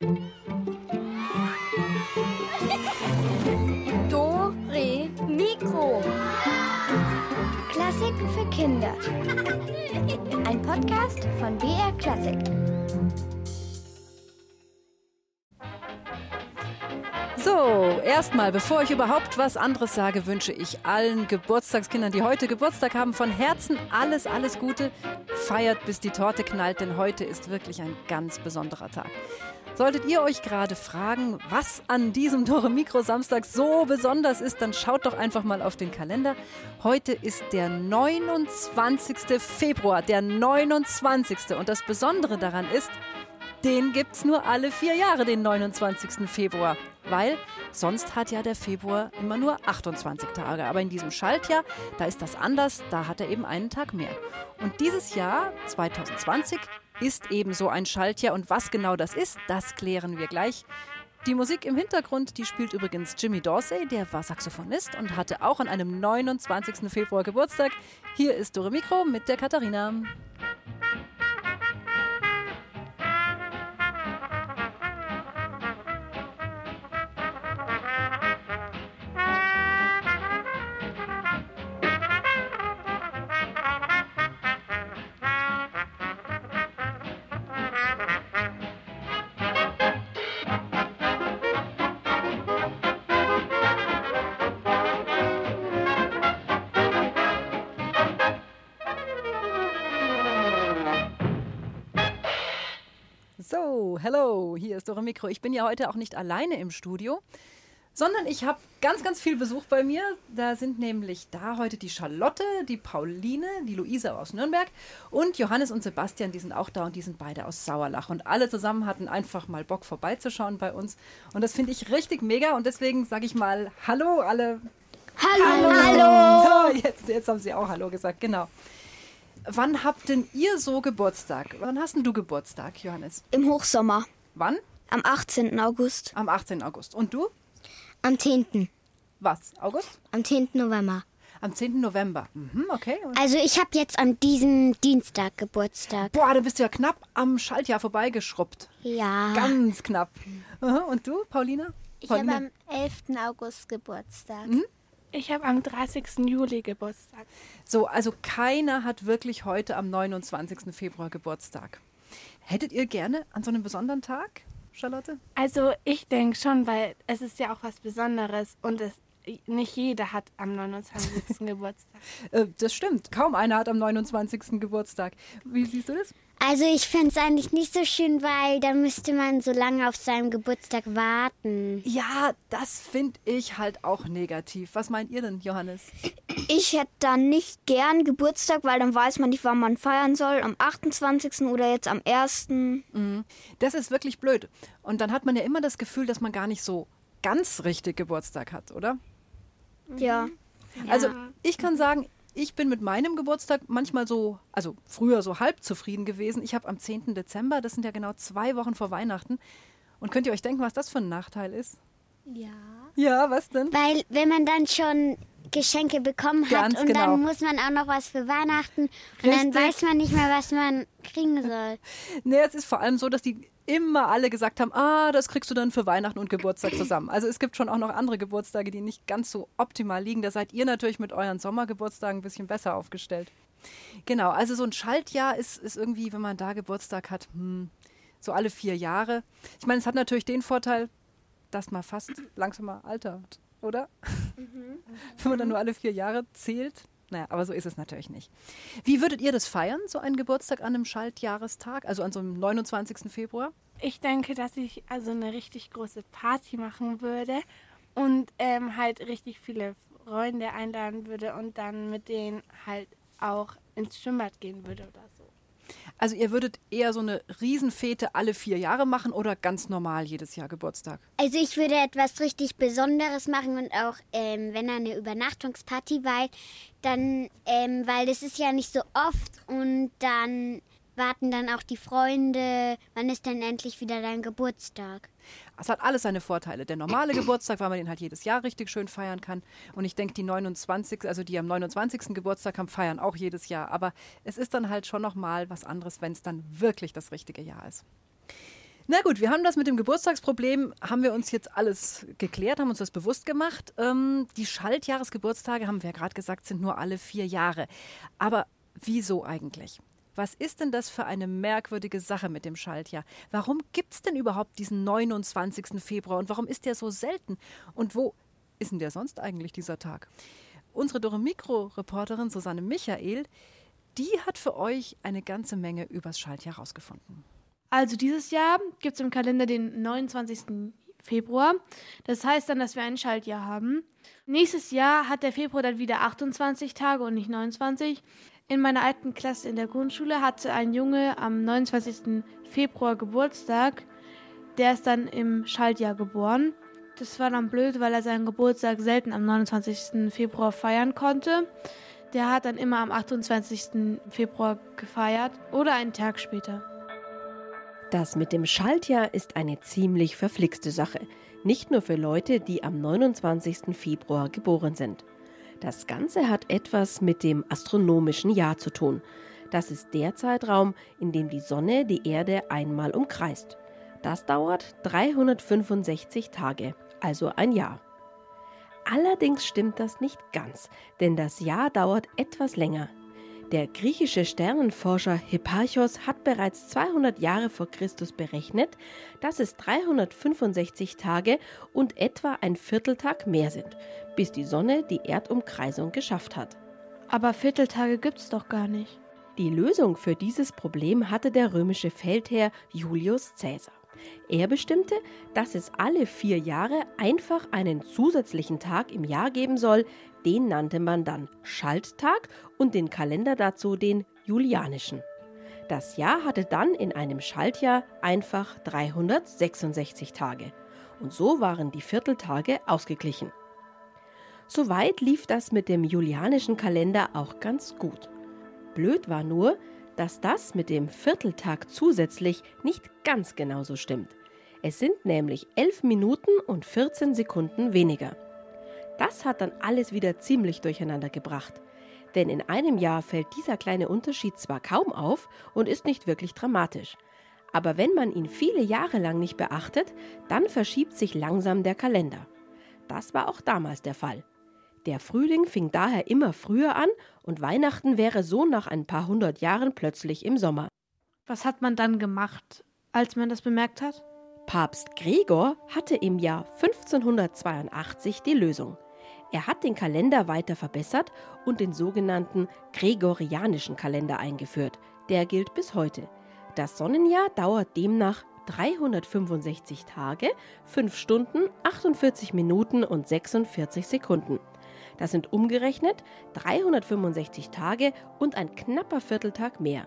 Do, Re, Mikro. Klassiken für Kinder. Ein Podcast von BR Klassik. So, erstmal, bevor ich überhaupt was anderes sage, wünsche ich allen Geburtstagskindern, die heute Geburtstag haben, von Herzen alles, alles Gute. Feiert, bis die Torte knallt, denn heute ist wirklich ein ganz besonderer Tag. Solltet ihr euch gerade fragen, was an diesem Tore Mikro Samstag so besonders ist, dann schaut doch einfach mal auf den Kalender. Heute ist der 29. Februar, der 29. Und das Besondere daran ist, den gibt's nur alle vier Jahre, den 29. Februar. Weil sonst hat ja der Februar immer nur 28 Tage. Aber in diesem Schaltjahr, da ist das anders, da hat er eben einen Tag mehr. Und dieses Jahr, 2020, ist eben so ein Schaltjahr. Und was genau das ist, das klären wir gleich. Die Musik im Hintergrund, die spielt übrigens Jimmy Dorsey, der war Saxophonist und hatte auch an einem 29. Februar Geburtstag. Hier ist Dore Mikro mit der Katharina. Dore Mikro. Ich bin ja heute auch nicht alleine im Studio, sondern ich habe ganz, ganz viel Besuch bei mir. Da sind nämlich da heute die Charlotte, die Pauline, die Luise aus Nürnberg und Johannes und Sebastian, die sind auch da und die sind beide aus Sauerlach. Und alle zusammen hatten einfach mal Bock vorbeizuschauen bei uns. Und das finde ich richtig mega und deswegen sage ich mal Hallo alle. Hallo. Hallo. So, jetzt, jetzt haben sie auch Hallo gesagt, genau. Wann habt denn ihr so Geburtstag? Wann hast denn du Geburtstag, Johannes? Im Hochsommer. Wann? Am 18. August. Am 18. August. Und du? Am 10. Was? August? Am 10. November. Am 10. November. Mhm, okay. Und Also ich habe jetzt an diesem Dienstag Geburtstag. boah, dann bist du ja knapp am Schaltjahr vorbeigeschrubbt. Ja. Ganz knapp. Aha, Und du, Paulina? Ich habe am 11. August Geburtstag. Ich habe am 30. Juli Geburtstag. So, also keiner hat wirklich heute am 29. Februar Geburtstag. Hättet ihr gerne an so einem besonderen Tag, Charlotte? Also ich denke schon, weil es ist ja auch was Besonderes und es, nicht jeder hat am 29. Geburtstag. Äh, das stimmt. Kaum einer hat am 29. Geburtstag. Wie siehst du das? Also ich fände es eigentlich nicht so schön, weil dann müsste man so lange auf seinem Geburtstag warten. Ja, das finde ich halt auch negativ. Was meint ihr denn, Johannes? Ich hätte dann nicht gern Geburtstag, weil dann weiß man nicht, wann man feiern soll. Am 28. oder jetzt am 1. Das ist wirklich blöd. Und dann hat man ja immer das Gefühl, dass man gar nicht so ganz richtig Geburtstag hat, oder? Ja. Also ich kann sagen, ich bin mit meinem Geburtstag manchmal so, also früher so halb zufrieden gewesen. Ich habe am 10. Dezember, das sind ja genau zwei Wochen vor Weihnachten. Und könnt ihr euch denken, was das für ein Nachteil ist? Ja. Ja, was denn? Weil wenn man dann schon Geschenke bekommen hat Ganz und genau. dann muss man auch noch was für Weihnachten und dann Richtig. weiß man nicht mehr, was man kriegen soll. Nee, es ist vor allem so, dass die immer alle gesagt haben, ah, das kriegst du dann für Weihnachten und Geburtstag zusammen. Also es gibt schon auch noch andere Geburtstage, die nicht ganz so optimal liegen. Da seid ihr natürlich mit euren Sommergeburtstagen ein bisschen besser aufgestellt. Genau, also so ein Schaltjahr ist, ist irgendwie, wenn man da Geburtstag hat, hm, so alle vier Jahre. Ich meine, es hat natürlich den Vorteil, dass man fast langsamer altert, oder? wenn man dann nur alle vier Jahre zählt. Naja, aber so ist es natürlich nicht. Wie würdet ihr das feiern, so einen Geburtstag an einem Schaltjahrestag, also an so einem 29. Februar? Ich denke, dass ich also eine richtig große Party machen würde und ähm, halt richtig viele Freunde einladen würde und dann mit denen halt auch ins Schwimmbad gehen würde oder so. Also ihr würdet eher so eine Riesenfete alle vier Jahre machen oder ganz normal jedes Jahr Geburtstag? Also ich würde etwas richtig Besonderes machen und auch, ähm, wenn eine Übernachtungsparty, weil dann, ähm, weil das ist ja nicht so oft und dann warten dann auch die Freunde, wann ist denn endlich wieder dein Geburtstag? Es hat alles seine Vorteile. Der normale Geburtstag, weil man den halt jedes Jahr richtig schön feiern kann. Und ich denke, die 29, also die am 29. Geburtstag haben, feiern auch jedes Jahr. Aber es ist dann halt schon nochmal was anderes, wenn es dann wirklich das richtige Jahr ist. Na gut, wir haben das mit dem Geburtstagsproblem, haben wir uns jetzt alles geklärt, haben uns das bewusst gemacht. Ähm, die Schaltjahresgeburtstage, haben wir ja gerade gesagt, sind nur alle vier Jahre. Aber wieso eigentlich? Was ist denn das für eine merkwürdige Sache mit dem Schaltjahr? Warum gibt es denn überhaupt diesen 29. Februar und warum ist der so selten? Und wo ist denn der sonst eigentlich dieser Tag? Unsere Dore Mikro-Reporterin Susanne Michael, die hat für euch eine ganze Menge übers Schaltjahr rausgefunden. Also dieses Jahr gibt es im Kalender den 29. Februar. Das heißt dann, dass wir ein Schaltjahr haben. Nächstes Jahr hat der Februar dann wieder 28 Tage und nicht 29. In meiner alten Klasse in der Grundschule hatte ein Junge am 29. Februar Geburtstag. Der ist dann im Schaltjahr geboren. Das war dann blöd, weil er seinen Geburtstag selten am 29. Februar feiern konnte. Der hat dann immer am 28. Februar gefeiert oder einen Tag später. Das mit dem Schaltjahr ist eine ziemlich verflixte Sache. Nicht nur für Leute, die am 29. Februar geboren sind. Das Ganze hat etwas mit dem astronomischen Jahr zu tun. Das ist der Zeitraum, in dem die Sonne die Erde einmal umkreist. Das dauert 365 Tage, also ein Jahr. Allerdings stimmt das nicht ganz, denn das Jahr dauert etwas länger. Der griechische Sternenforscher Hipparchos hat bereits 200 Jahre vor Christus berechnet, dass es 365 Tage und etwa ein Vierteltag mehr sind, bis die Sonne die Erdumkreisung geschafft hat. Aber Vierteltage gibt's doch gar nicht. Die Lösung für dieses Problem hatte der römische Feldherr Julius Caesar. Er bestimmte, dass es alle vier Jahre einfach einen zusätzlichen Tag im Jahr geben soll, den nannte man dann Schalttag und den Kalender dazu den julianischen. Das Jahr hatte dann in einem Schaltjahr einfach 366 Tage. Und so waren die Vierteltage ausgeglichen. Soweit lief das mit dem julianischen Kalender auch ganz gut. Blöd war nur, dass das mit dem Vierteltag zusätzlich nicht ganz genauso stimmt. Es sind nämlich 11 Minuten und 14 Sekunden weniger. Das hat dann alles wieder ziemlich durcheinander gebracht. Denn in einem Jahr fällt dieser kleine Unterschied zwar kaum auf und ist nicht wirklich dramatisch. Aber wenn man ihn viele Jahre lang nicht beachtet, dann verschiebt sich langsam der Kalender. Das war auch damals der Fall. Der Frühling fing daher immer früher an und Weihnachten wäre so nach ein paar hundert Jahren plötzlich im Sommer. Was hat man dann gemacht, als man das bemerkt hat? Papst Gregor hatte im Jahr 1582 die Lösung. Er hat den Kalender weiter verbessert und den sogenannten Gregorianischen Kalender eingeführt. Der gilt bis heute. Das Sonnenjahr dauert demnach 365 Tage, 5 Stunden, 48 Minuten und 46 Sekunden. Das sind umgerechnet 365 Tage und ein knapper Vierteltag mehr.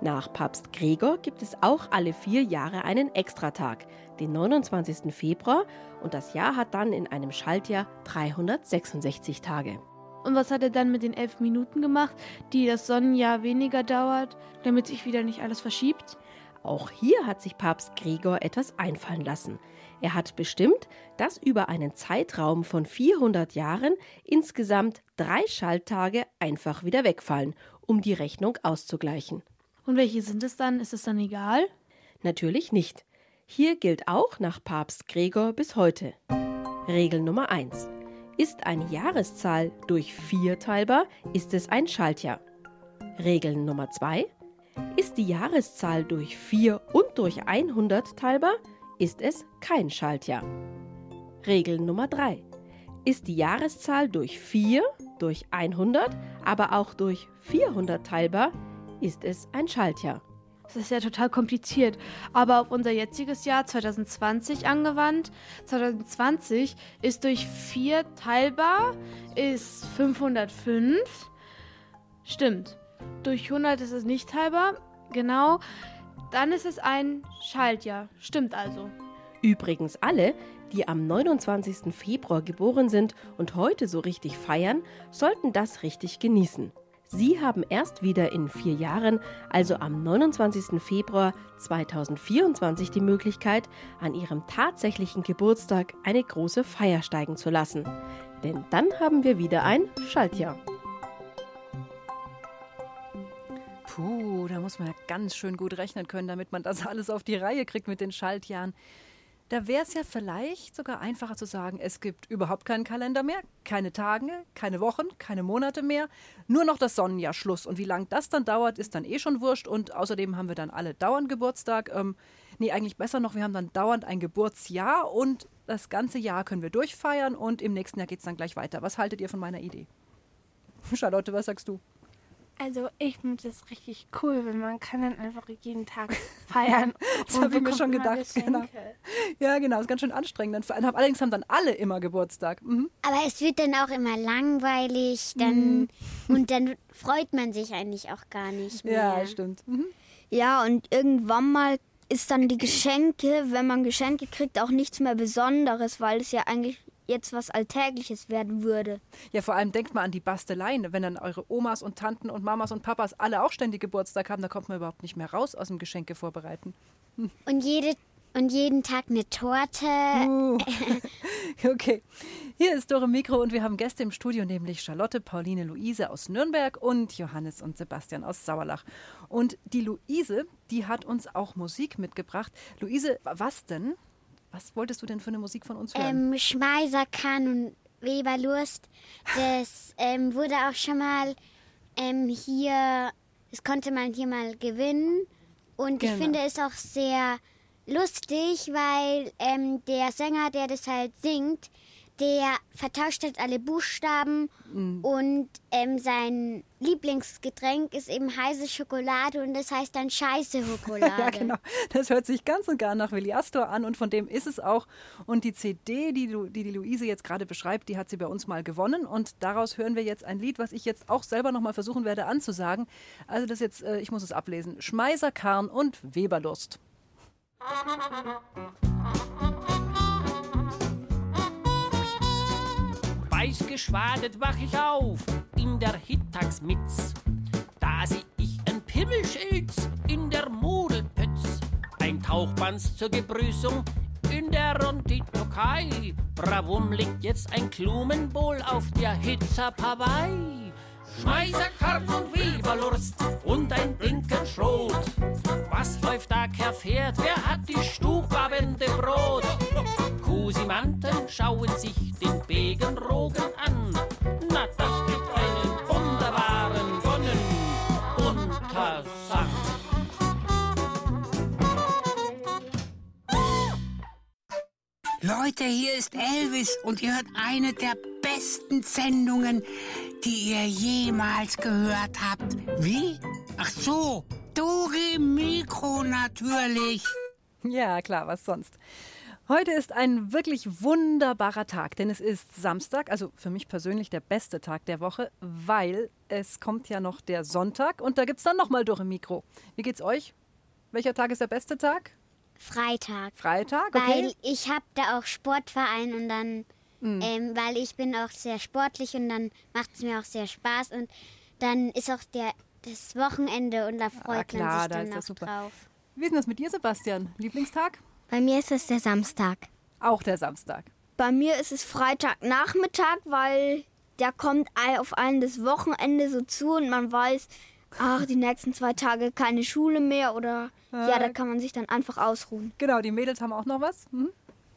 Nach Papst Gregor gibt es auch alle vier Jahre einen Extratag, den 29. Februar, und das Jahr hat dann in einem Schaltjahr 366 Tage. Und was hat er dann mit den elf Minuten gemacht, die das Sonnenjahr weniger dauert, damit sich wieder nicht alles verschiebt? Auch hier hat sich Papst Gregor etwas einfallen lassen. Er hat bestimmt, dass über einen Zeitraum von 400 Jahren insgesamt drei Schalttage einfach wieder wegfallen, um die Rechnung auszugleichen. Und welche sind es dann? Ist es dann egal? Natürlich nicht. Hier gilt auch nach Papst Gregor bis heute. Regel Nummer 1. Ist eine Jahreszahl durch 4 teilbar, ist es ein Schaltjahr. Regel Nummer 2. Ist die Jahreszahl durch 4 und durch 100 teilbar, ist es kein Schaltjahr. Regel Nummer 3. Ist die Jahreszahl durch 4, durch 100, aber auch durch 400 teilbar, ist es ein Schaltjahr. Das ist ja total kompliziert. Aber auf unser jetziges Jahr 2020 angewandt. 2020 ist durch 4 teilbar, ist 505. Stimmt. Durch 100 ist es nicht teilbar. Genau. Dann ist es ein Schaltjahr. Stimmt also. Übrigens alle, die am 29. Februar geboren sind und heute so richtig feiern, sollten das richtig genießen. Sie haben erst wieder in vier Jahren, also am 29. Februar 2024, die Möglichkeit, an ihrem tatsächlichen Geburtstag eine große Feier steigen zu lassen. Denn dann haben wir wieder ein Schaltjahr. Puh, da muss man ja ganz schön gut rechnen können, damit man das alles auf die Reihe kriegt mit den Schaltjahren. Da wäre es ja vielleicht sogar einfacher zu sagen, es gibt überhaupt keinen Kalender mehr, keine Tage, keine Wochen, keine Monate mehr, nur noch das Sonnenjahr Schluss. Und wie lange das dann dauert, ist dann eh schon wurscht. Und außerdem haben wir dann alle dauernd Geburtstag. Ähm, nee, eigentlich besser noch, wir haben dann dauernd ein Geburtsjahr und das ganze Jahr können wir durchfeiern und im nächsten Jahr geht es dann gleich weiter. Was haltet ihr von meiner Idee? Charlotte, was sagst du? Also ich finde das richtig cool, wenn man kann dann einfach jeden Tag feiern. das habe ich mir schon gedacht. Genau. Ja, genau, ist ganz schön anstrengend. Allerdings haben dann alle immer Geburtstag. Mhm. Aber es wird dann auch immer langweilig, dann mhm. und dann freut man sich eigentlich auch gar nicht mehr. Ja, stimmt. Mhm. Ja, und irgendwann mal ist dann die Geschenke, wenn man Geschenke kriegt, auch nichts mehr Besonderes, weil es ja eigentlich jetzt was Alltägliches werden würde. Ja, vor allem denkt mal an die Basteleien. Wenn dann eure Omas und Tanten und Mamas und Papas alle auch ständig Geburtstag haben, da kommt man überhaupt nicht mehr raus aus dem Geschenke vorbereiten. Hm. Und jede und jeden Tag eine Torte. Uh. okay. Hier ist Dore Mikro und wir haben Gäste im Studio, nämlich Charlotte, Pauline, Luise aus Nürnberg und Johannes und Sebastian aus Sauerlach. Und die Luise, die hat uns auch Musik mitgebracht. Luise, was denn? Was wolltest du denn für eine Musik von uns hören? Ähm, Schmeiser kann und Weberlust. Das ähm, wurde auch schon mal ähm, hier, das konnte man hier mal gewinnen. Und genau. ich finde es auch sehr lustig, weil ähm, der Sänger, der das halt singt, der vertauscht halt alle Buchstaben mhm. und ähm, sein Lieblingsgetränk ist eben heiße Schokolade und das heißt dann scheiße Schokolade. ja, genau. Das hört sich ganz und gar nach Willi Astor an und von dem ist es auch. Und die CD, die die, die Luise jetzt gerade beschreibt, die hat sie bei uns mal gewonnen und daraus hören wir jetzt ein Lied, was ich jetzt auch selber nochmal versuchen werde anzusagen. Also das jetzt, äh, ich muss es ablesen. Schmeiser, Karn und Weberlust. Weißgeschwadet wach ich auf in der Hittagsmitz. Da seh ich ein Pimmelschilz in der Modelpütz. Ein Tauchbands zur Gebrüßung in der Ronditokei. Bravum liegt jetzt ein Klumenbowl auf der Hitzapawei. Schmeißerkarp und Weberlurst und ein Dinkel Schrot. Was läuft da Pferd? Wer hat die stubabende Brot? Kusimanten schauen sich den Begenrogen an. Na, das gibt einen wunderbaren Sonnenuntersang. Leute, hier ist Elvis und ihr hört eine der besten Sendungen, die ihr jemals gehört habt. Wie? Ach so, Dore Mikro natürlich. Ja, klar, was sonst. Heute ist ein wirklich wunderbarer Tag, denn es ist Samstag, also für mich persönlich der beste Tag der Woche, weil es kommt ja noch der Sonntag und da gibt es dann nochmal Dore Mikro. Wie geht's euch? Welcher Tag ist der beste Tag? Freitag. Freitag, okay. Weil ich habe da auch Sportverein und dann Mhm. Ähm, weil ich bin auch sehr sportlich und dann macht es mir auch sehr Spaß und dann ist auch der, das Wochenende und da freut ah, klar, man sich dann da auch drauf. Wie ist denn das mit dir, Sebastian? Lieblingstag? Bei mir ist es der Samstag. Auch der Samstag. Bei mir ist es Freitagnachmittag, weil der kommt auf einen das Wochenende so zu und man weiß, ach, die nächsten zwei Tage keine Schule mehr oder äh, ja, da kann man sich dann einfach ausruhen. Genau, die Mädels haben auch noch was. Mhm.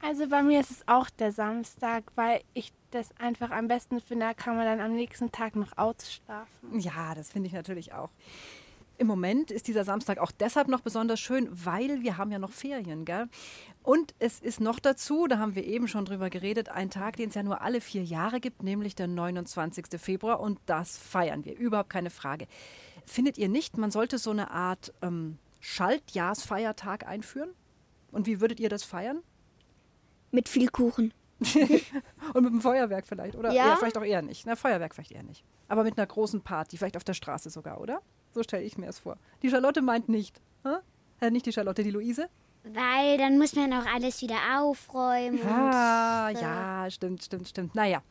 Also bei mir ist es auch der Samstag, weil ich das einfach am besten finde, da kann man dann am nächsten Tag noch ausschlafen. Ja, das finde ich natürlich auch. Im Moment ist dieser Samstag auch deshalb noch besonders schön, weil wir haben ja noch Ferien, gell? Und es ist noch dazu, da haben wir eben schon drüber geredet, ein Tag, den es ja nur alle vier Jahre gibt, nämlich der 29. Februar und das feiern wir, überhaupt keine Frage. Findet ihr nicht, man sollte so eine Art ähm, Schaltjahrsfeiertag einführen? Und wie würdet ihr das feiern? Mit viel Kuchen. und mit dem Feuerwerk vielleicht, oder? Ja. ja, vielleicht auch eher nicht. Na, Feuerwerk vielleicht eher nicht. Aber mit einer großen Party, vielleicht auf der Straße sogar, oder? So stelle ich mir es vor. Die Charlotte meint nicht. Äh, nicht die Charlotte, die Luise? Weil dann muss man auch alles wieder aufräumen. Ah, so. ja, stimmt, stimmt, stimmt. Naja.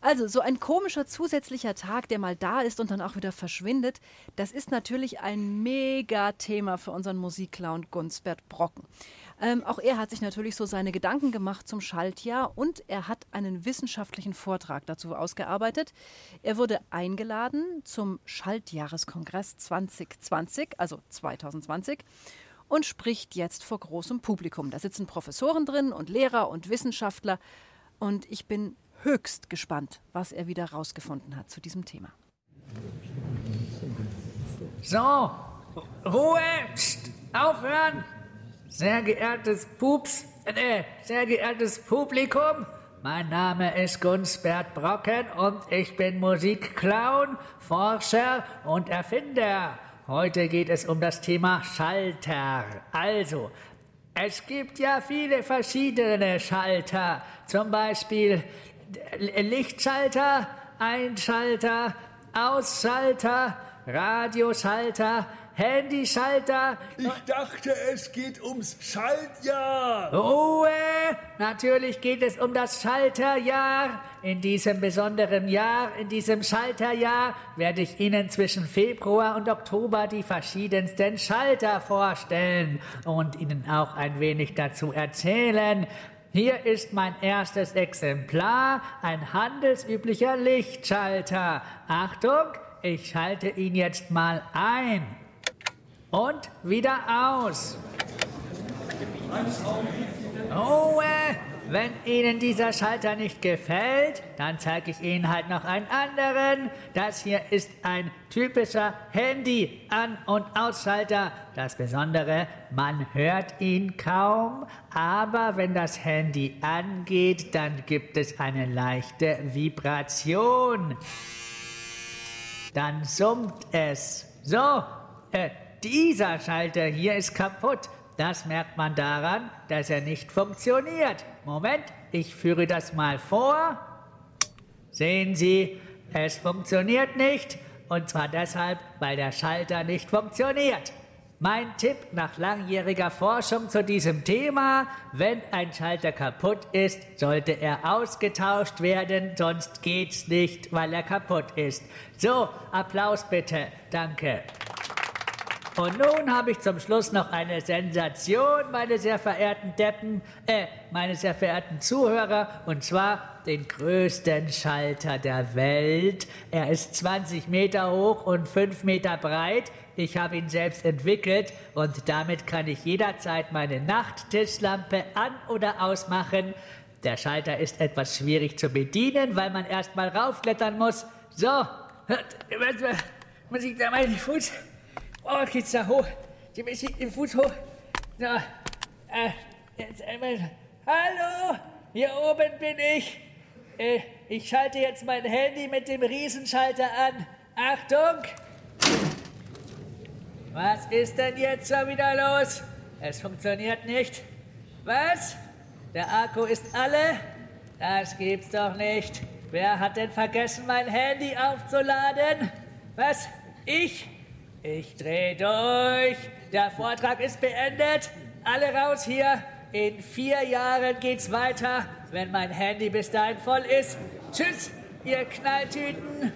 Also, so ein komischer zusätzlicher Tag, der mal da ist und dann auch wieder verschwindet, das ist natürlich ein Mega-Thema für unseren Musikclown Gunsbert Brocken. Ähm, auch er hat sich natürlich so seine Gedanken gemacht zum Schaltjahr und er hat einen wissenschaftlichen Vortrag dazu ausgearbeitet. Er wurde eingeladen zum Schaltjahreskongress 2020, also 2020 und spricht jetzt vor großem Publikum. Da sitzen Professoren drin und Lehrer und Wissenschaftler und ich bin höchst gespannt, was er wieder rausgefunden hat zu diesem Thema. So, Ruhe, Psst, aufhören. Sehr geehrtes Pups, äh, sehr geehrtes Publikum, mein Name ist Gunsbert Brocken und ich bin Musikclown, Forscher und Erfinder. Heute geht es um das Thema Schalter. Also, es gibt ja viele verschiedene Schalter, zum Beispiel Lichtschalter, Einschalter, Ausschalter, Radioschalter, Handyschalter. Ich dachte, es geht ums Schaltjahr. Ruhe! Natürlich geht es um das Schalterjahr. In diesem besonderen Jahr, in diesem Schalterjahr, werde ich Ihnen zwischen Februar und Oktober die verschiedensten Schalter vorstellen und Ihnen auch ein wenig dazu erzählen. Hier ist mein erstes Exemplar, ein handelsüblicher Lichtschalter. Achtung, ich schalte ihn jetzt mal ein. Und wieder aus. Ruhe! Wenn Ihnen dieser Schalter nicht gefällt, dann zeige ich Ihnen halt noch einen anderen. Das hier ist ein typischer Handy-An- und Ausschalter. Das Besondere, man hört ihn kaum, aber wenn das Handy angeht, dann gibt es eine leichte Vibration. Dann summt es. So, äh, dieser Schalter hier ist kaputt. Das merkt man daran, dass er nicht funktioniert. Moment, ich führe das mal vor. Sehen Sie, es funktioniert nicht. Und zwar deshalb, weil der Schalter nicht funktioniert. Mein Tipp nach langjähriger Forschung zu diesem Thema, wenn ein Schalter kaputt ist, sollte er ausgetauscht werden, sonst geht's nicht, weil er kaputt ist. So, Applaus bitte. Danke. Und nun habe ich zum Schluss noch eine Sensation, meine sehr verehrten Deppen, äh, meine sehr verehrten Zuhörer, und zwar den größten Schalter der Welt. Er ist 20 Meter hoch und 5 Meter breit. Ich habe ihn selbst entwickelt und damit kann ich jederzeit meine Nachttischlampe an- oder ausmachen. Der Schalter ist etwas schwierig zu bedienen, weil man erst mal raufklettern muss. So, muss ich da meinen Fuß Oh, geht's da hoch. Die schickt den Fuß hoch. So, äh, jetzt einmal. Hallo, hier oben bin ich. Äh, ich schalte jetzt mein Handy mit dem Riesenschalter an. Achtung! Was ist denn jetzt schon wieder los? Es funktioniert nicht. Was? Der Akku ist alle? Das gibt's doch nicht. Wer hat denn vergessen, mein Handy aufzuladen? Was? Ich? Ich drehe durch. Der Vortrag ist beendet. Alle raus hier. In vier Jahren geht's weiter, wenn mein Handy bis dahin voll ist. Tschüss, ihr Knalltüten.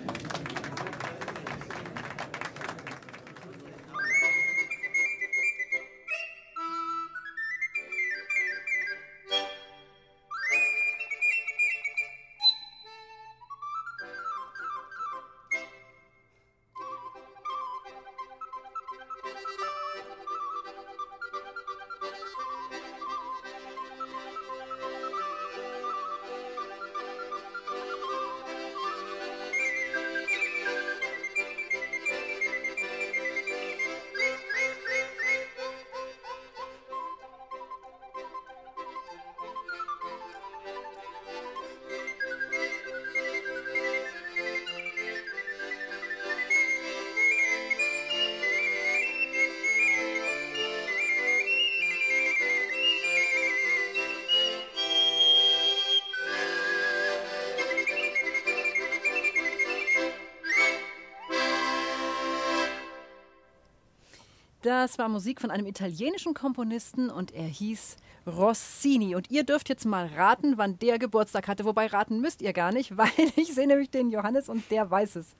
Das war Musik von einem italienischen Komponisten und er hieß Rossini. Und ihr dürft jetzt mal raten, wann der Geburtstag hatte. Wobei raten müsst ihr gar nicht, weil ich sehe nämlich den Johannes und der weiß es.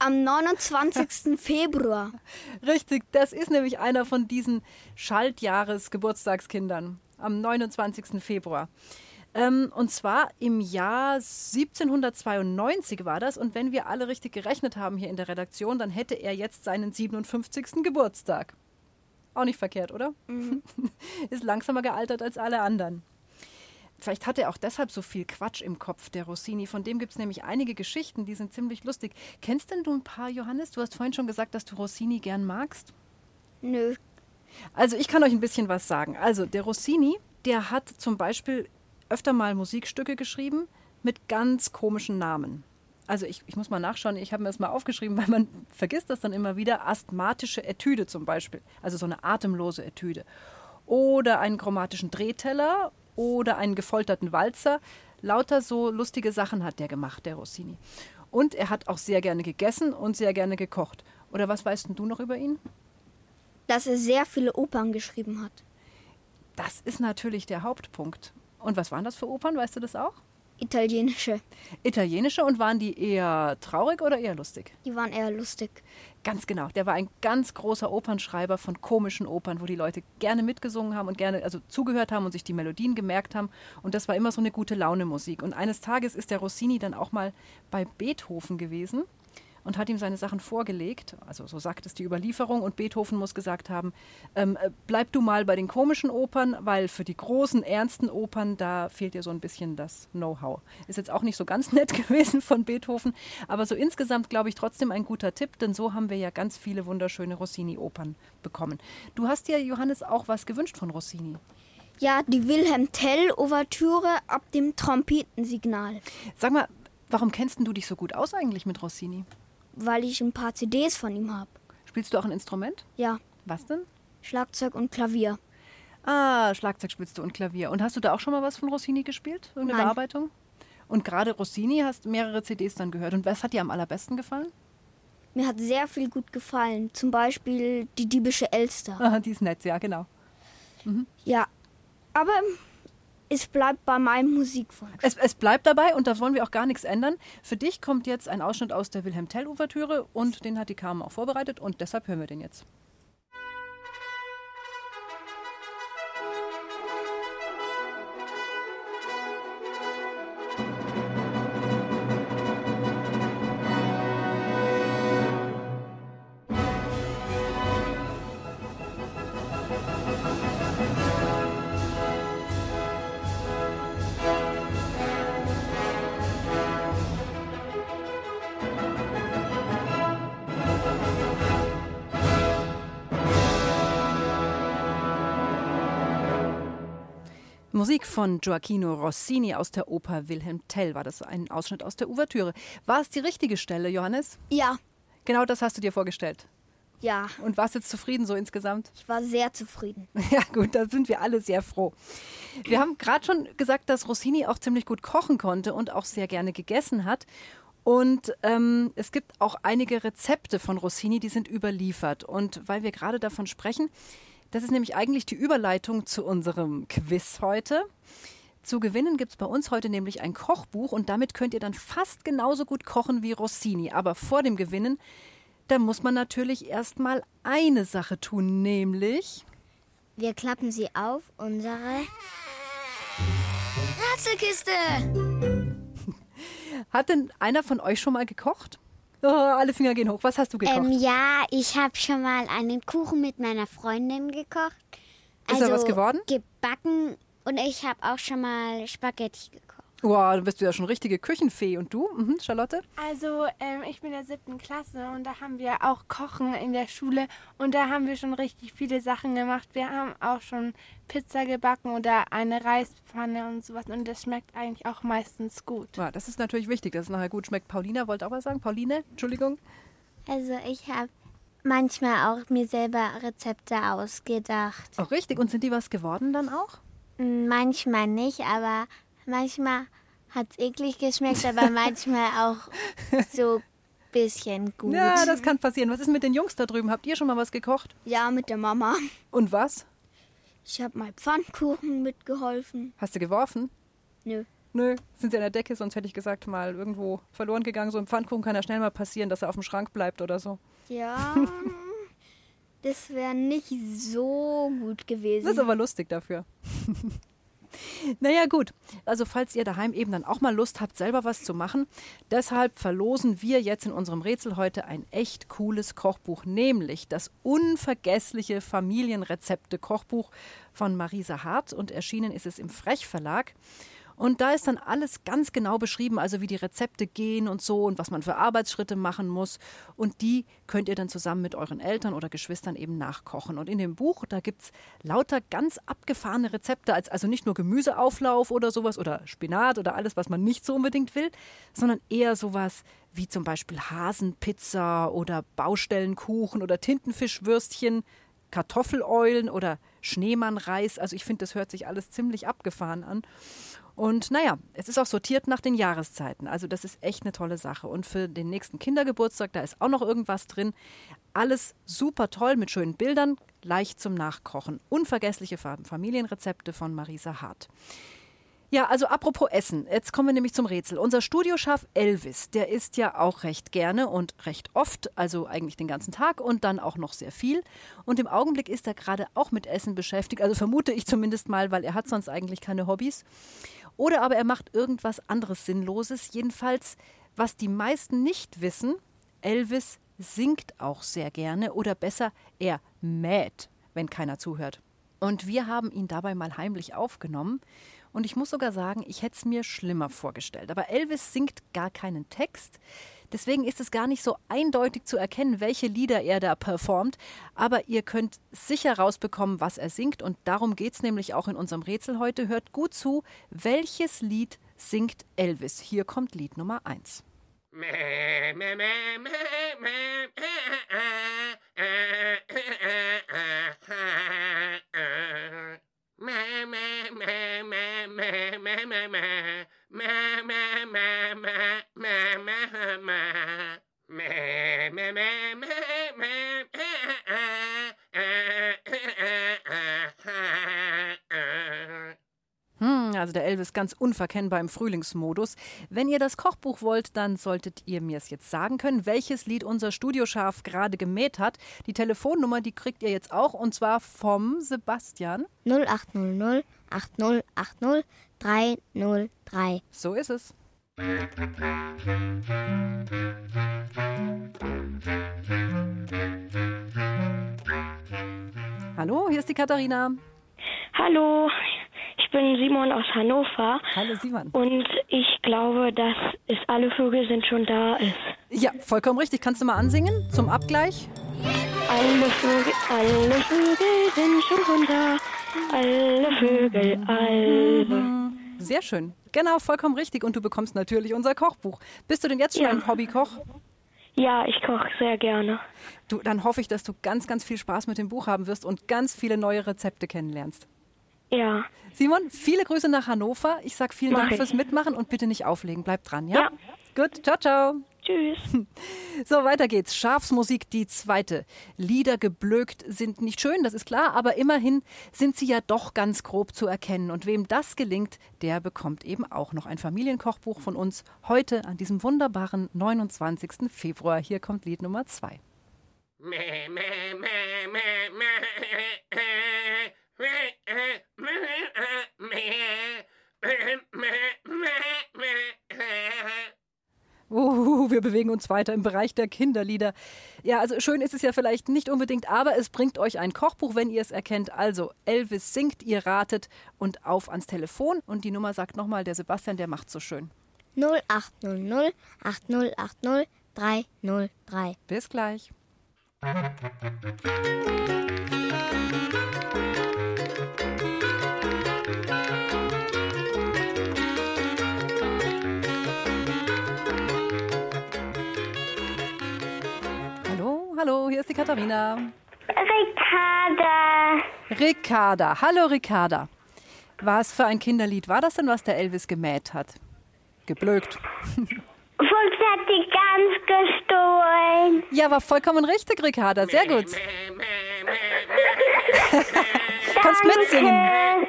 Am 29. Februar. Richtig, das ist nämlich einer von diesen Schaltjahres-Geburtstagskindern. Am 29. Februar. Ähm, und zwar im Jahr 1792 war das. Und wenn wir alle richtig gerechnet haben hier in der Redaktion, dann hätte er jetzt seinen 57. Geburtstag. Auch nicht verkehrt, oder? Ist langsamer gealtert als alle anderen. Vielleicht hat er auch deshalb so viel Quatsch im Kopf, der Rossini. Von dem gibt es nämlich einige Geschichten, die sind ziemlich lustig. Kennst denn du ein paar, Johannes? Du hast vorhin schon gesagt, dass du Rossini gern magst. Nö. Also ich kann euch ein bisschen was sagen. Also der Rossini, der hat zum Beispiel öfter mal Musikstücke geschrieben mit ganz komischen Namen. Also ich, ich muss mal nachschauen, ich habe mir das mal aufgeschrieben, weil man vergisst das dann immer wieder. Asthmatische Etüde zum Beispiel, also so eine atemlose Etüde. Oder einen chromatischen Drehteller oder einen gefolterten Walzer. Lauter so lustige Sachen hat der gemacht, der Rossini. Und er hat auch sehr gerne gegessen und sehr gerne gekocht. Oder was weißt denn du noch über ihn? Dass er sehr viele Opern geschrieben hat. Das ist natürlich der Hauptpunkt. Und was waren das für Opern? Weißt du das auch? Italienische. Italienische und waren die eher traurig oder eher lustig? Die waren eher lustig. Ganz genau. Der war ein ganz großer Opernschreiber von komischen Opern, wo die Leute gerne mitgesungen haben und gerne also zugehört haben und sich die Melodien gemerkt haben. Und das war immer so eine gute Laune Musik. Und eines Tages ist der Rossini dann auch mal bei Beethoven gewesen und hat ihm seine Sachen vorgelegt. Also so sagt es die Überlieferung. Und Beethoven muss gesagt haben, ähm, äh, bleib du mal bei den komischen Opern, weil für die großen, ernsten Opern, da fehlt dir so ein bisschen das Know-how. Ist jetzt auch nicht so ganz nett gewesen von Beethoven, aber so insgesamt glaube ich trotzdem ein guter Tipp, denn so haben wir ja ganz viele wunderschöne Rossini-Opern bekommen. Du hast dir, Johannes, auch was gewünscht von Rossini. Ja, die Wilhelm Tell-Ouvertüre ab dem Trompetensignal. Sag mal, warum kennst du dich so gut aus eigentlich mit Rossini? Weil ich ein paar CDs von ihm habe. Spielst du auch ein Instrument? Ja, Was denn? Schlagzeug und Klavier. Ah, Schlagzeug spielst du und Klavier. Und hast du da auch schon mal was von Rossini gespielt? Irgendeine Nein. Bearbeitung? Und gerade Rossini hast mehrere CDs dann gehört. Und was hat dir am allerbesten gefallen? Mir hat sehr viel gut gefallen. Zum Beispiel die diebische Elster. Ah, die ist nett, ja, genau. Ja, aber es bleibt bei meinem Musikwunsch. Es, es bleibt dabei und da wollen wir auch gar nichts ändern. Für dich kommt jetzt ein Ausschnitt aus der Wilhelm Tell-Ouvertüre und den hat die Carmen auch vorbereitet und deshalb hören wir den jetzt. Musik von Gioacchino Rossini aus der Oper Wilhelm Tell war das ein Ausschnitt aus der Ouvertüre. War es die richtige Stelle, Johannes? Ja, Genau das hast du dir vorgestellt. ja, Und warst jetzt zufrieden so insgesamt? ich war sehr zufrieden. Ja gut, da sind wir alle sehr froh. Wir haben gerade schon gesagt, dass Rossini auch ziemlich gut kochen konnte und auch sehr gerne gegessen hat. Und ähm, es gibt auch einige Rezepte von Rossini, die sind überliefert. Und weil wir gerade davon sprechen, das ist nämlich eigentlich die Überleitung zu unserem Quiz heute. Zu gewinnen gibt es bei uns heute nämlich ein Kochbuch und damit könnt ihr dann fast genauso gut kochen wie Rossini. Aber vor dem Gewinnen, da muss man natürlich erstmal eine Sache tun, nämlich Wir klappen sie auf, unsere Rätselkiste! Hat denn einer von euch schon mal gekocht? Oh, alle Finger gehen hoch. Was hast du gekocht? Ähm, ja, ich habe schon mal einen Kuchen mit meiner Freundin gekocht. Also Ist da was geworden? Gebacken und ich habe auch schon mal Spaghetti gekocht. Wow, du bist ja schon richtige Küchenfee. Und du, mhm, Charlotte? Also, ähm, ich bin in der siebten Klasse und da haben wir auch Kochen in der Schule und da haben wir schon richtig viele Sachen gemacht. Wir haben auch schon Pizza gebacken oder eine Reispfanne und sowas und das schmeckt eigentlich auch meistens gut. Ja, das ist natürlich wichtig, dass es nachher gut schmeckt. Paulina wollte auch was sagen. Pauline, Entschuldigung. Also ich habe manchmal auch mir selber Rezepte ausgedacht. Auch richtig. Und sind die was geworden dann auch? Mm, Manchmal nicht, aber manchmal hat es eklig geschmeckt, aber manchmal auch so bisschen gut. Ja, das kann passieren. Was ist mit den Jungs da drüben? Habt ihr schon mal was gekocht? Ja, mit der Mama. Und was? Ich habe mal Pfannkuchen mitgeholfen. Hast du geworfen? Nö. Nö, sind sie an der Decke, sonst hätte ich gesagt, mal irgendwo verloren gegangen. So ein Pfannkuchen kann ja schnell mal passieren, dass er auf dem Schrank bleibt oder so. Ja, das wäre nicht so gut gewesen. Das ist aber lustig dafür. Naja gut, also falls ihr daheim eben dann auch mal Lust habt, selber was zu machen, deshalb verlosen wir jetzt in unserem Rätsel heute ein echt cooles Kochbuch, nämlich das unvergessliche Familienrezepte-Kochbuch von Marisa Hart und erschienen ist es im Frech Verlag. Und da ist dann alles ganz genau beschrieben, also wie die Rezepte gehen und so und was man für Arbeitsschritte machen muss. Und die könnt ihr dann zusammen mit euren Eltern oder Geschwistern eben nachkochen. Und in dem Buch, da gibt es lauter ganz abgefahrene Rezepte, also nicht nur Gemüseauflauf oder sowas oder Spinat oder alles, was man nicht so unbedingt will, sondern eher sowas wie zum Beispiel Hasenpizza oder Baustellenkuchen oder Tintenfischwürstchen. Kartoffeleulen oder Schneemannreis. Also ich finde, das hört sich alles ziemlich abgefahren an. Und naja, es ist auch sortiert nach den Jahreszeiten. Also das ist echt eine tolle Sache. Und für den nächsten Kindergeburtstag, da ist auch noch irgendwas drin. Alles super toll mit schönen Bildern, leicht zum Nachkochen. Unvergessliche Familienrezepte von Marisa Hart. Ja, also apropos Essen, jetzt kommen wir nämlich zum Rätsel. Unser Studioschaf Elvis, der isst ja auch recht gerne und recht oft, also eigentlich den ganzen Tag und dann auch noch sehr viel. Und im Augenblick ist er gerade auch mit Essen beschäftigt, also vermute ich zumindest mal, weil er hat sonst eigentlich keine Hobbys. Oder aber er macht irgendwas anderes Sinnloses. Jedenfalls, was die meisten nicht wissen, Elvis singt auch sehr gerne oder besser, er mäht, wenn keiner zuhört. Und wir haben ihn dabei mal heimlich aufgenommen. Und ich muss sogar sagen, ich hätte es mir schlimmer vorgestellt. Aber Elvis singt gar keinen Text. Deswegen ist es gar nicht so eindeutig zu erkennen, welche Lieder er da performt. Aber ihr könnt sicher rausbekommen, was er singt. Und darum geht es nämlich auch in unserem Rätsel heute. Hört gut zu, welches Lied singt Elvis? Hier kommt Lied Nummer 1. also der Elvis ganz unverkennbar im Frühlingsmodus. Wenn ihr das Kochbuch wollt, dann solltet ihr mir es jetzt sagen können, welches Lied unser Studioschaf gerade gemäht hat. Die Telefonnummer, die kriegt ihr jetzt auch und zwar vom Sebastian. 0800 8080 303. So ist es. Hallo, hier ist die Katharina. Hallo, ich bin Simon aus Hannover. Hallo Simon. Und ich glaube, dass es alle Vögel sind schon da ist. Ja, vollkommen richtig. Kannst du mal ansingen zum Abgleich? Alle Vögel, alle Vögel sind schon da. Alle Vögel, alle. Sehr schön. Genau, vollkommen richtig. Und du bekommst natürlich unser Kochbuch. Bist du denn jetzt schon ja. ein Hobbykoch? Ja, ich koche sehr gerne. Du, dann hoffe ich, dass du ganz, ganz viel Spaß mit dem Buch haben wirst und ganz viele neue Rezepte kennenlernst. Ja. Simon, viele Grüße nach Hannover. Ich sage vielen Mach Dank ich. fürs Mitmachen und bitte nicht auflegen. Bleib dran, ja? Ja. Gut, ciao, ciao. Tschüss. So, weiter geht's. Schafsmusik, die zweite. Lieder geblökt sind nicht schön, das ist klar, aber immerhin sind sie ja doch ganz grob zu erkennen. Und wem das gelingt, der bekommt eben auch noch ein Familienkochbuch von uns heute an diesem wunderbaren 29. Februar. Hier kommt Lied Nummer zwei. Mäh, mäh, mäh, mäh, mäh. Uh, wir bewegen uns weiter im Bereich der Kinderlieder. Ja, also schön ist es ja vielleicht nicht unbedingt, aber es bringt euch ein Kochbuch, wenn ihr es erkennt. Also Elvis singt, ihr ratet und auf ans Telefon. Und die Nummer sagt nochmal, der Sebastian, der macht so schön. 0800 8080 303. Bis gleich. Hallo, hier ist die Katharina. Ricarda. Ricarda, hallo Ricarda. Was für ein Kinderlied war das denn, was der Elvis gemäht hat? Geblökt. Fuchs hat die Gans gestohlen. Ja, war vollkommen richtig, Ricarda. Sehr gut. Kannst mitsingen.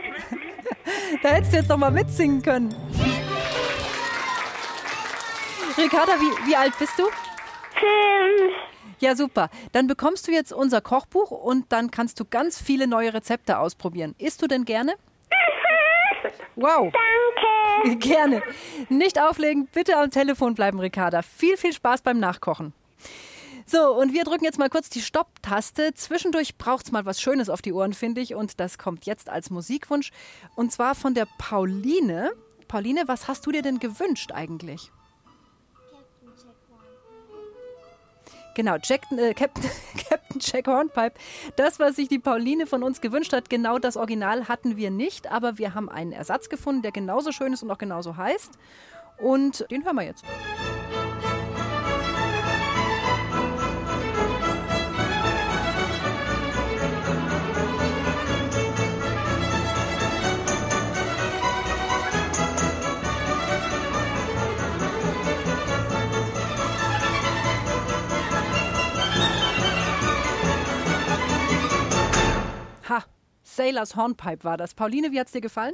da hättest du jetzt noch mal mitsingen können. Ricarda, wie, wie alt bist du? Fünf. Ja, super. Dann bekommst du jetzt unser Kochbuch und dann kannst du ganz viele neue Rezepte ausprobieren. Isst du denn gerne? Wow. Danke. Gerne. Nicht auflegen, bitte am Telefon bleiben, Ricarda. Viel, viel Spaß beim Nachkochen. So, und wir drücken jetzt mal kurz die Stopp-Taste. Zwischendurch braucht es mal was Schönes auf die Ohren, finde ich. Und das kommt jetzt als Musikwunsch. Und zwar von der Pauline. Pauline, was hast du dir denn gewünscht eigentlich? Genau, Jack, äh, Captain, Captain Jack Hornpipe. Das, was sich die Pauline von uns gewünscht hat, genau das Original hatten wir nicht, aber wir haben einen Ersatz gefunden, der genauso schön ist und auch genauso heißt. Und den hören wir jetzt. Sailor's Hornpipe war das. Pauline, wie hat's dir gefallen?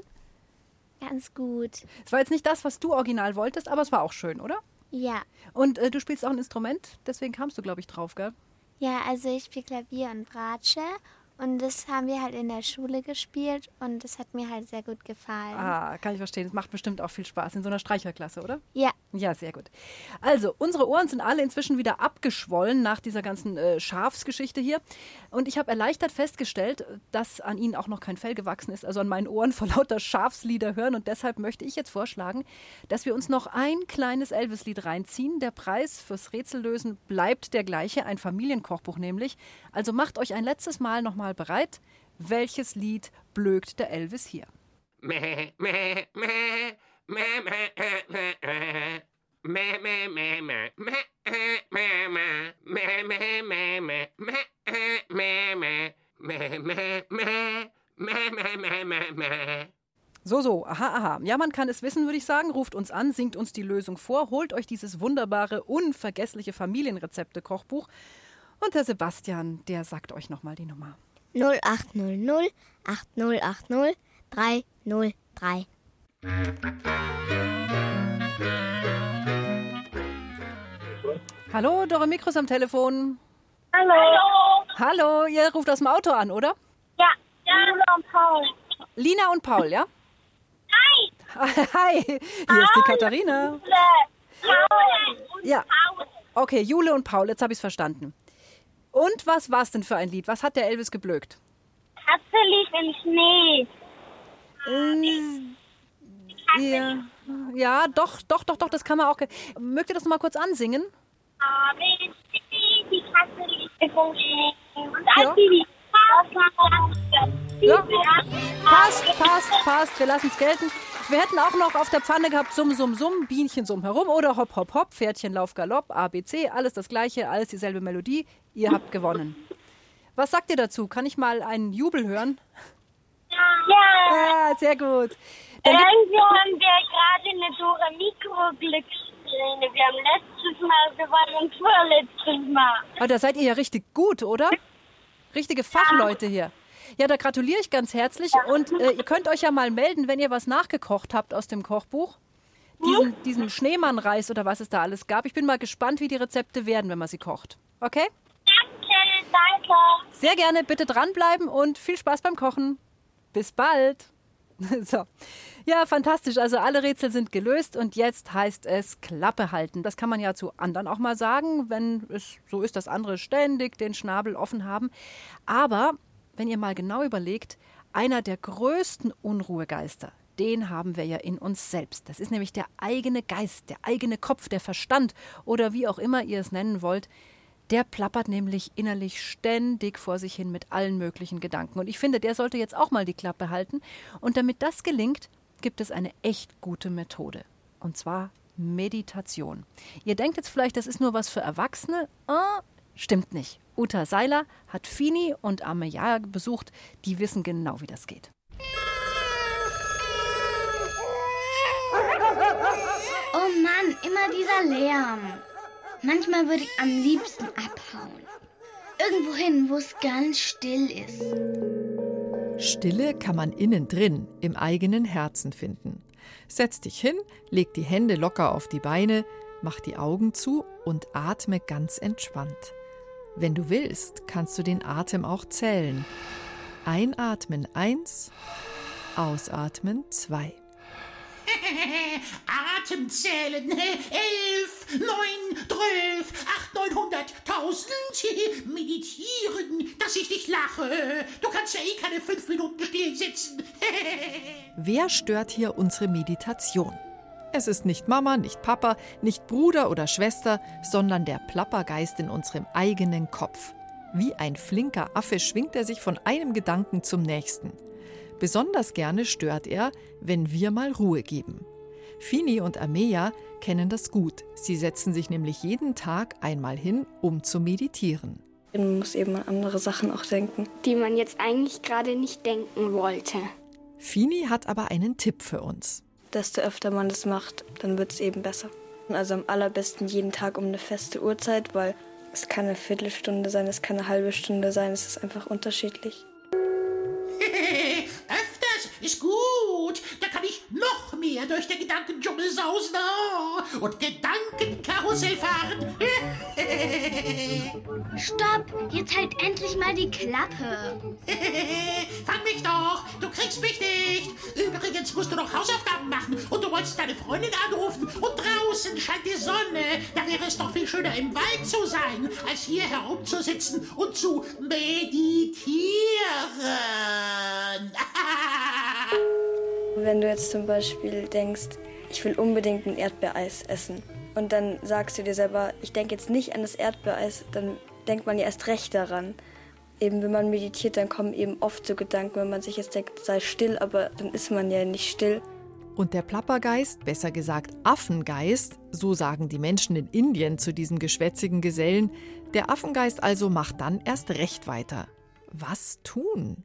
Ganz gut. Es war jetzt nicht das, was du original wolltest, aber es war auch schön, oder? Ja. Und äh, du spielst auch ein Instrument, deswegen kamst du, glaube ich, drauf, gell? Ja, also ich spiele Klavier und Bratsche und das haben wir halt in der Schule gespielt und das hat mir halt sehr gut gefallen. Ah, kann ich verstehen. Es macht bestimmt auch viel Spaß in so einer Streicherklasse, oder? Ja. Ja, sehr gut. Also, unsere Ohren sind alle inzwischen wieder abgeschwollen nach dieser ganzen äh, Schafsgeschichte hier. Und ich habe erleichtert festgestellt, dass an ihnen auch noch kein Fell gewachsen ist, also an meinen Ohren vor lauter Schafslieder hören. Und deshalb möchte ich jetzt vorschlagen, dass wir uns noch ein kleines Elvis-Lied reinziehen. Der Preis fürs Rätsellösen bleibt der gleiche, ein Familienkochbuch nämlich. Also macht euch ein letztes Mal nochmal mal bereit. Welches Lied blökt der Elvis hier? So, so, aha, aha. Ja, man kann es wissen, würde ich sagen. Ruft uns an, singt uns die Lösung vor, holt euch dieses wunderbare, unvergessliche Familienrezepte-Kochbuch. Und der Sebastian, der sagt euch nochmal die Nummer. 0800 8080 303. Hallo, Dore Mikros am Telefon. Hallo. Hallo, ihr ruft aus dem Auto an, oder? Ja, Lina und Paul. Lina und Paul, ja? Hi. Hi, hier ist die Katharina. Paul. Ja. Okay, Jule und Paul, jetzt habe ich es verstanden. Und was war es denn für ein Lied? Was hat der Elvis geblökt? Katze liegt im Schnee. Äh, ja, ja, doch, doch, doch, doch, das kann man auch. Mögt ihr das noch mal kurz ansingen? A, B, C, die Katze liegt im Schnee. Und Ja. als sie die Ja. Passt, passt, passt. Wir lassen es gelten. Wir hätten auch noch auf der Pfanne gehabt Summ, Summ, Summ, Bienchen summ herum oder Hopp, Hopp, Hopp, Pferdchen, Lauf, Galopp, ABC, alles das gleiche, alles dieselbe Melodie. Ihr habt gewonnen. Was sagt ihr dazu? Kann ich mal einen Jubel hören? Ja. Ja, sehr gut. Dann Irgendwie haben wir gerade eine Dora Mikro Glückssträhne. Wir haben letztes Mal gewonnen und vorletztes Mal. Ah, da seid ihr ja richtig gut, oder? Richtige Fachleute hier. Ja, da gratuliere ich ganz herzlich. Und äh, ihr könnt euch ja mal melden, wenn ihr was nachgekocht habt aus dem Kochbuch. Diesen, diesen Schneemannreis oder was es da alles gab. Ich bin mal gespannt, wie die Rezepte werden, wenn man sie kocht. Okay? Danke, danke. Sehr gerne, bitte dranbleiben und viel Spaß beim Kochen. Bis bald. So. Ja, fantastisch. Also alle Rätsel sind gelöst und jetzt heißt es Klappe halten. Das kann man ja zu anderen auch mal sagen, wenn es so ist, dass andere ständig den Schnabel offen haben. Aber wenn ihr mal genau überlegt, einer der größten Unruhegeister, den haben wir ja in uns selbst. Das ist nämlich der eigene Geist, der eigene Kopf, der Verstand oder wie auch immer ihr es nennen wollt. Der plappert nämlich innerlich ständig vor sich hin mit allen möglichen Gedanken. Und ich finde, der sollte jetzt auch mal die Klappe halten. Und damit das gelingt, gibt es eine echt gute Methode. Und zwar Meditation. Ihr denkt jetzt vielleicht, das ist nur was für Erwachsene. Ah, stimmt nicht. Uta Seiler hat Fini und Ameya besucht. Die wissen genau, wie das geht. Oh Mann, immer dieser Lärm. Manchmal würde ich am liebsten abhauen. Irgendwo hin, wo es ganz still ist. Stille kann man innen drin, im eigenen Herzen finden. Setz dich hin, leg die Hände locker auf die Beine, Mach die Augen zu und atme ganz entspannt. Wenn du willst, kannst du den Atem auch zählen. Einatmen eins, ausatmen zwei. Atemzählen. Elf, neun, zwölf, acht, neunhundert, tausend. Meditieren, dass ich nicht lache. Du kannst ja eh keine fünf Minuten still sitzen. Wer stört hier unsere Meditation? Es ist nicht Mama, nicht Papa, nicht Bruder oder Schwester, sondern der Plappergeist in unserem eigenen Kopf. Wie ein flinker Affe schwingt er sich von einem Gedanken zum nächsten. Besonders gerne stört er, wenn wir mal Ruhe geben. Fini und Ameya kennen das gut. Sie setzen sich nämlich jeden Tag einmal hin, um zu meditieren. Man muss eben an andere Sachen auch denken. Die man jetzt eigentlich gerade nicht denken wollte. Fini hat aber einen Tipp für uns. Desto öfter man das macht, dann wird es eben besser. Also am allerbesten jeden Tag um eine feste Uhrzeit, weil es kann eine Viertelstunde sein, es kann eine halbe Stunde sein, es ist einfach unterschiedlich. Durch den Gedankendschungel sausen oh, und Gedankenkarussell fahren. Stopp! Jetzt halt endlich mal die Klappe. Fang mich doch! Du kriegst mich nicht! Übrigens musst du noch Hausaufgaben machen und du wolltest deine Freundin anrufen und draußen scheint die Sonne. Da wäre es doch viel schöner im Wald zu sein, als hier herumzusitzen und zu meditieren. Wenn du jetzt zum Beispiel denkst, ich will unbedingt ein Erdbeereis essen und dann sagst du dir selber, ich denke jetzt nicht an das Erdbeereis, dann denkt man ja erst recht daran. Eben wenn man meditiert, dann kommen eben oft so Gedanken, wenn man sich jetzt denkt, sei still, aber dann ist man ja nicht still. Und der Plappergeist, besser gesagt Affengeist, so sagen die Menschen in Indien zu diesem geschwätzigen Gesellen, der Affengeist also macht dann erst recht weiter. Was tun?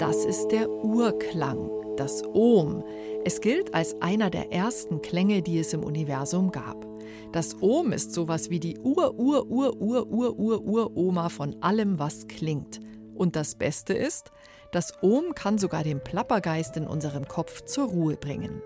Das ist der Urklang, das Om. Es gilt als einer der ersten Klänge, die es im Universum gab. Das Om ist sowas wie die Ur-Ur-Ur-Ur-Ur-Ur-Ur-Oma von allem, was klingt. Und das Beste ist, das Om kann sogar den Plappergeist in unserem Kopf zur Ruhe bringen.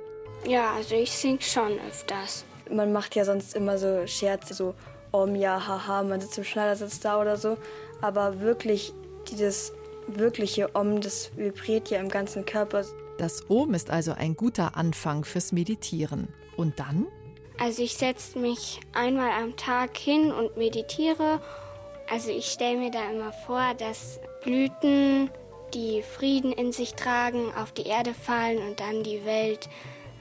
Ja, also ich sing schon öfters. Man macht ja sonst immer so Scherze, so Om, ja, haha, man sitzt im Schneidersitz da oder so. Aber wirklich, dieses wirkliche Om, das vibriert ja im ganzen Körper. Das Om ist also ein guter Anfang fürs Meditieren. Und dann? Also ich setze mich einmal am Tag hin und meditiere. Also ich stelle mir da immer vor, dass Blüten, die Frieden in sich tragen, auf die Erde fallen und dann die Welt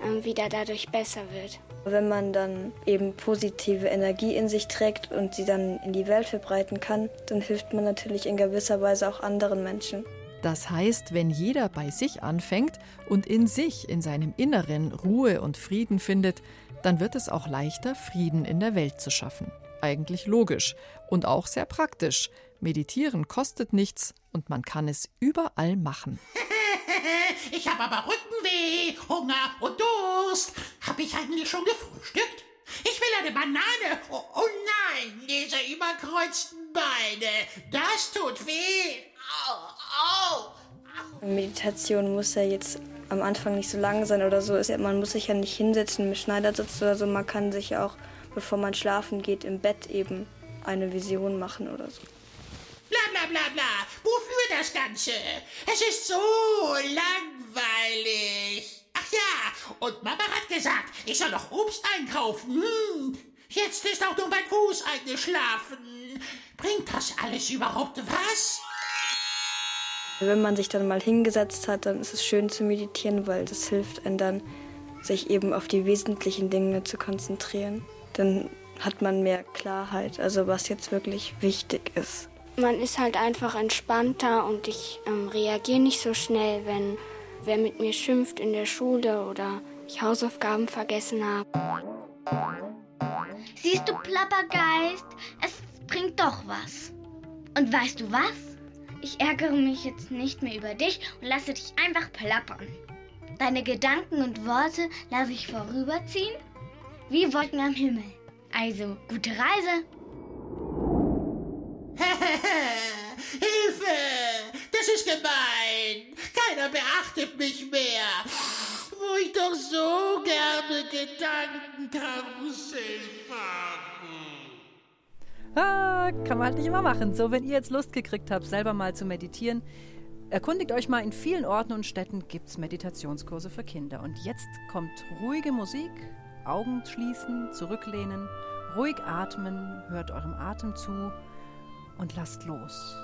äh, wieder dadurch besser wird. Wenn man dann eben positive Energie in sich trägt und sie dann in die Welt verbreiten kann, dann hilft man natürlich in gewisser Weise auch anderen Menschen. Das heißt, wenn jeder bei sich anfängt und in sich, in seinem Inneren Ruhe und Frieden findet, dann wird es auch leichter, Frieden in der Welt zu schaffen. Eigentlich logisch und auch sehr praktisch. Meditieren kostet nichts und man kann es überall machen. Ich habe aber Rückenweh, Hunger und Durst. Hab ich eigentlich schon gefrühstückt? Ich will eine Banane. Oh, oh nein, diese überkreuzten Beine. Das tut weh. Au, au. Meditation muss ja jetzt am Anfang nicht so lang sein oder so. Man muss sich ja nicht hinsetzen mit Schneidersitz oder so. Man kann sich ja auch, bevor man schlafen geht, im Bett eben eine Vision machen oder so. Bla bla. Wofür das Ganze? Es ist so langweilig. Ach ja, und Mama hat gesagt, ich soll noch Obst einkaufen. Hm. Jetzt ist auch nur mein Fuß eingeschlafen. Bringt das alles überhaupt was? Wenn man sich dann mal hingesetzt hat, dann ist es schön zu meditieren, weil das hilft einem dann, sich eben auf die wesentlichen Dinge zu konzentrieren. Dann hat man mehr Klarheit, also was jetzt wirklich wichtig ist. Man ist halt einfach entspannter und ich ähm, reagiere nicht so schnell, wenn wer mit mir schimpft in der Schule oder ich Hausaufgaben vergessen habe. Siehst du, Plappergeist, es bringt doch was. Und weißt du was? Ich ärgere mich jetzt nicht mehr über dich und lasse dich einfach plappern. Deine Gedanken und Worte lasse ich vorüberziehen, wie Wolken am Himmel. Also, gute Reise. Hilfe! Das ist gemein! Keiner beachtet mich mehr! Wo ich doch so gern Gedankenkarussell fahren. Ah, kann man halt nicht immer machen. So, wenn ihr jetzt Lust gekriegt habt, selber mal zu meditieren, erkundigt euch mal, in vielen Orten und Städten gibt es Meditationskurse für Kinder. Und jetzt kommt ruhige Musik, Augen schließen, zurücklehnen, ruhig atmen, hört eurem Atem zu und lasst los.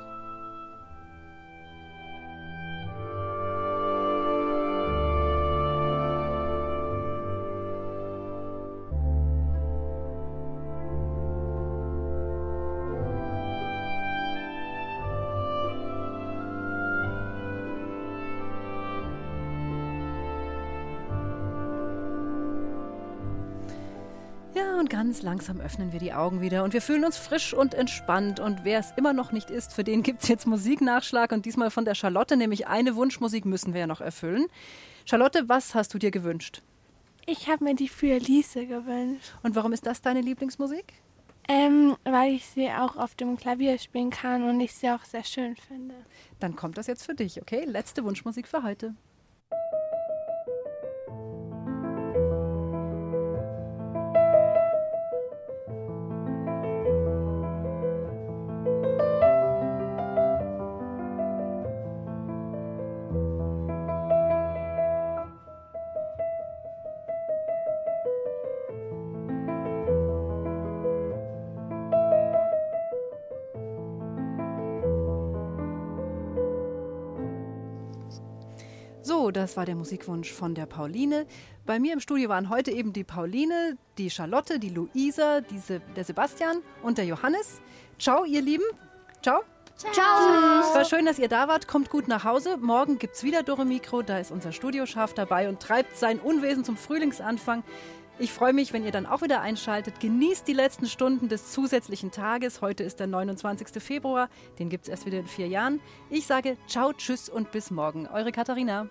Ganz langsam öffnen wir die Augen wieder und wir fühlen uns frisch und entspannt. Und wer es immer noch nicht ist, für den gibt es jetzt Musiknachschlag und diesmal von der Charlotte, nämlich eine Wunschmusik müssen wir ja noch erfüllen. Charlotte, was hast du dir gewünscht? Ich habe mir die für Lise gewünscht. Und warum ist das deine Lieblingsmusik? Ähm, weil ich sie auch auf dem Klavier spielen kann und ich sie auch sehr schön finde. Dann kommt das jetzt für dich, okay? Letzte Wunschmusik für heute. Das war der Musikwunsch von der Pauline. Bei mir im Studio waren heute eben die Pauline, die Charlotte, die Luisa, diese, der Sebastian und der Johannes. Ciao, ihr Lieben. Ciao. Ciao. Es war schön, dass ihr da wart. Kommt gut nach Hause. Morgen gibt es wieder Dore Mikro. Da ist unser Studioschaf dabei und treibt sein Unwesen zum Frühlingsanfang. Ich freue mich, wenn ihr dann auch wieder einschaltet. Genießt die letzten Stunden des zusätzlichen Tages. Heute ist der 29. Februar. Den gibt es erst wieder in vier Jahren. Ich sage ciao, tschüss und bis morgen. Eure Katharina.